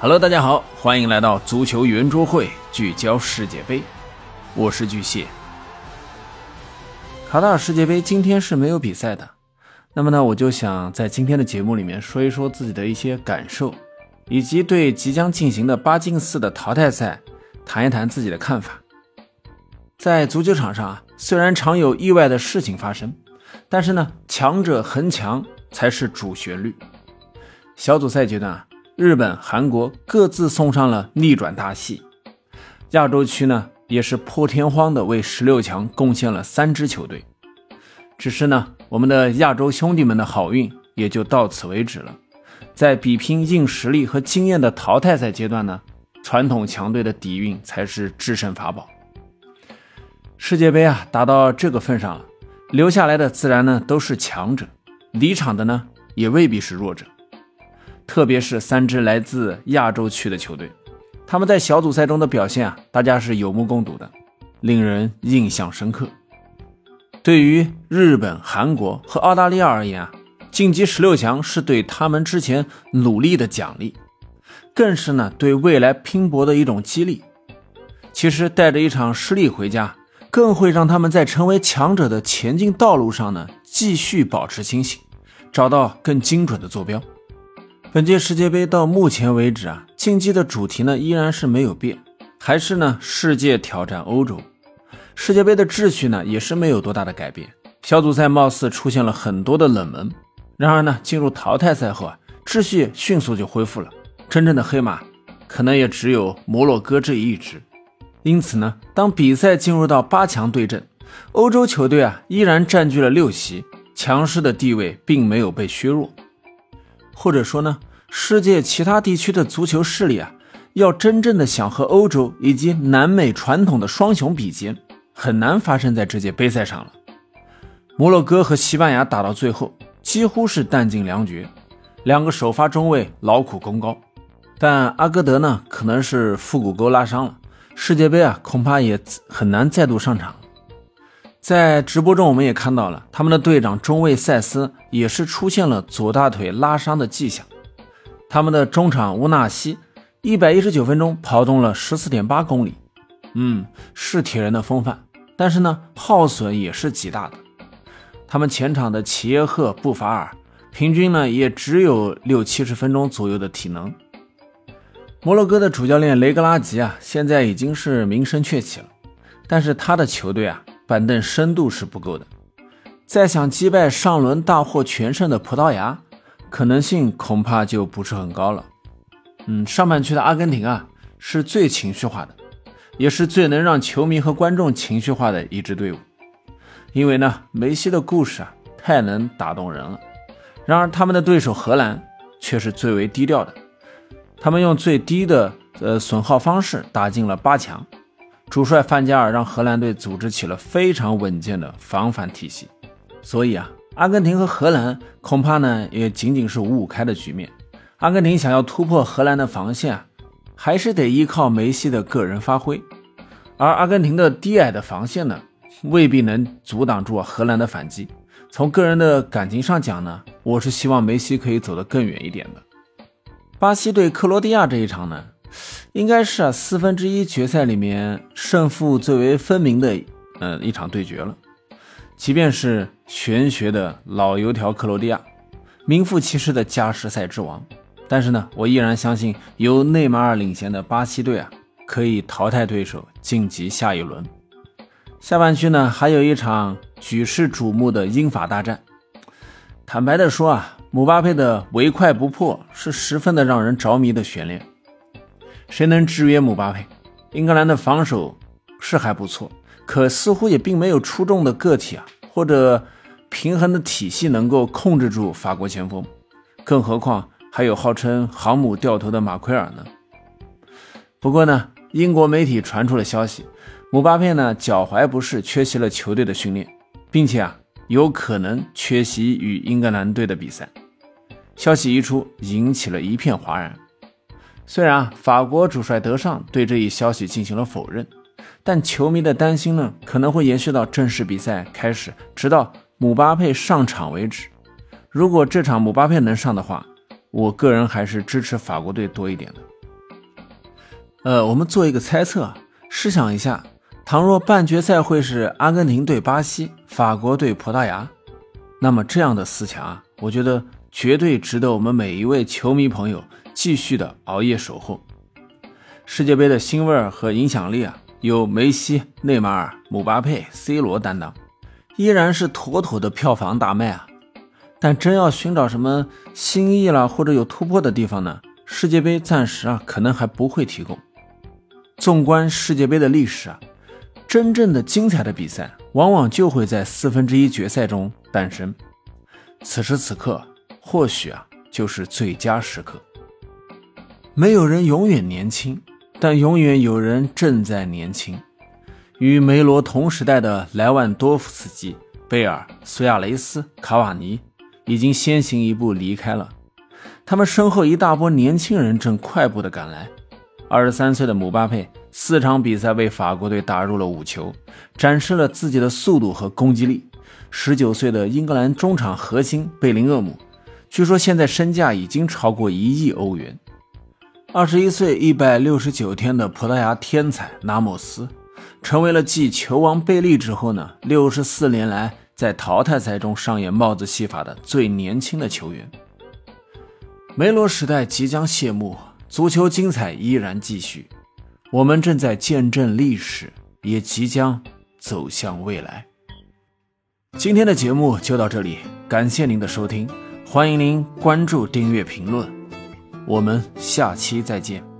Hello，大家好，欢迎来到足球圆桌会，聚焦世界杯，我是巨蟹。卡塔尔世界杯今天是没有比赛的，那么呢，我就想在今天的节目里面说一说自己的一些感受，以及对即将进行的八进四的淘汰赛谈一谈自己的看法。在足球场上啊，虽然常有意外的事情发生，但是呢，强者恒强才是主旋律。小组赛阶段啊。日本、韩国各自送上了逆转大戏，亚洲区呢也是破天荒的为十六强贡献了三支球队。只是呢，我们的亚洲兄弟们的好运也就到此为止了。在比拼硬实力和经验的淘汰赛阶段呢，传统强队的底蕴才是制胜法宝。世界杯啊，打到这个份上了，留下来的自然呢都是强者，离场的呢也未必是弱者。特别是三支来自亚洲区的球队，他们在小组赛中的表现啊，大家是有目共睹的，令人印象深刻。对于日本、韩国和澳大利亚而言啊，晋级十六强是对他们之前努力的奖励，更是呢对未来拼搏的一种激励。其实带着一场失利回家，更会让他们在成为强者的前进道路上呢继续保持清醒，找到更精准的坐标。本届世界杯到目前为止啊，竞技的主题呢依然是没有变，还是呢世界挑战欧洲。世界杯的秩序呢也是没有多大的改变。小组赛貌似出现了很多的冷门，然而呢进入淘汰赛后啊，秩序迅速就恢复了。真正的黑马可能也只有摩洛哥这一支。因此呢，当比赛进入到八强对阵，欧洲球队啊依然占据了六席，强势的地位并没有被削弱。或者说呢，世界其他地区的足球势力啊，要真正的想和欧洲以及南美传统的双雄比肩，很难发生在这届杯赛上了。摩洛哥和西班牙打到最后，几乎是弹尽粮绝，两个首发中卫劳苦功高，但阿戈德呢，可能是腹股沟拉伤了，世界杯啊，恐怕也很难再度上场。在直播中，我们也看到了他们的队长中卫塞斯也是出现了左大腿拉伤的迹象。他们的中场乌纳西一百一十九分钟跑动了十四点八公里，嗯，是铁人的风范，但是呢，耗损也是极大的。他们前场的齐耶赫、布法尔平均呢也只有六七十分钟左右的体能。摩洛哥的主教练雷格拉吉啊，现在已经是名声鹊起了，但是他的球队啊。板凳深度是不够的，再想击败上轮大获全胜的葡萄牙，可能性恐怕就不是很高了。嗯，上半区的阿根廷啊，是最情绪化的，也是最能让球迷和观众情绪化的一支队伍。因为呢，梅西的故事啊，太能打动人了。然而，他们的对手荷兰却是最为低调的，他们用最低的呃损耗方式打进了八强。主帅范加尔让荷兰队组织起了非常稳健的防反体系，所以啊，阿根廷和荷兰恐怕呢也仅仅是五五开的局面。阿根廷想要突破荷兰的防线啊，还是得依靠梅西的个人发挥，而阿根廷的低矮的防线呢，未必能阻挡住荷兰的反击。从个人的感情上讲呢，我是希望梅西可以走得更远一点的。巴西对克罗地亚这一场呢？应该是啊，四分之一决赛里面胜负最为分明的，呃，一场对决了。即便是玄学的老油条克罗地亚，名副其实的加时赛之王，但是呢，我依然相信由内马尔领衔的巴西队啊，可以淘汰对手晋级下一轮。下半区呢，还有一场举世瞩目的英法大战。坦白的说啊，姆巴佩的唯快不破是十分的让人着迷的悬念。谁能制约姆巴佩？英格兰的防守是还不错，可似乎也并没有出众的个体啊，或者平衡的体系能够控制住法国前锋。更何况还有号称航母掉头的马奎尔呢。不过呢，英国媒体传出了消息，姆巴佩呢脚踝不适，缺席了球队的训练，并且啊有可能缺席与英格兰队的比赛。消息一出，引起了一片哗然。虽然啊，法国主帅德尚对这一消息进行了否认，但球迷的担心呢，可能会延续到正式比赛开始，直到姆巴佩上场为止。如果这场姆巴佩能上的话，我个人还是支持法国队多一点的。呃，我们做一个猜测，试想一下，倘若半决赛会是阿根廷对巴西，法国对葡萄牙，那么这样的四强啊，我觉得绝对值得我们每一位球迷朋友继续的熬夜守候。世界杯的腥味儿和影响力啊，由梅西、内马尔、姆巴佩、C 罗担当，依然是妥妥的票房大卖啊。但真要寻找什么新意啦，或者有突破的地方呢？世界杯暂时啊，可能还不会提供。纵观世界杯的历史啊，真正的精彩的比赛往往就会在四分之一决赛中诞生。此时此刻，或许啊，就是最佳时刻。没有人永远年轻，但永远有人正在年轻。与梅罗同时代的莱万多夫斯基、贝尔、苏亚雷斯、卡瓦尼已经先行一步离开了，他们身后一大波年轻人正快步的赶来。二十三岁的姆巴佩四场比赛为法国队打入了五球，展示了自己的速度和攻击力。十九岁的英格兰中场核心贝林厄姆，据说现在身价已经超过一亿欧元。二十一岁一百六十九天的葡萄牙天才拉莫斯，成为了继球王贝利之后呢六十四年来在淘汰赛中上演帽子戏法的最年轻的球员。梅罗时代即将谢幕。足球精彩依然继续，我们正在见证历史，也即将走向未来。今天的节目就到这里，感谢您的收听，欢迎您关注、订阅、评论，我们下期再见。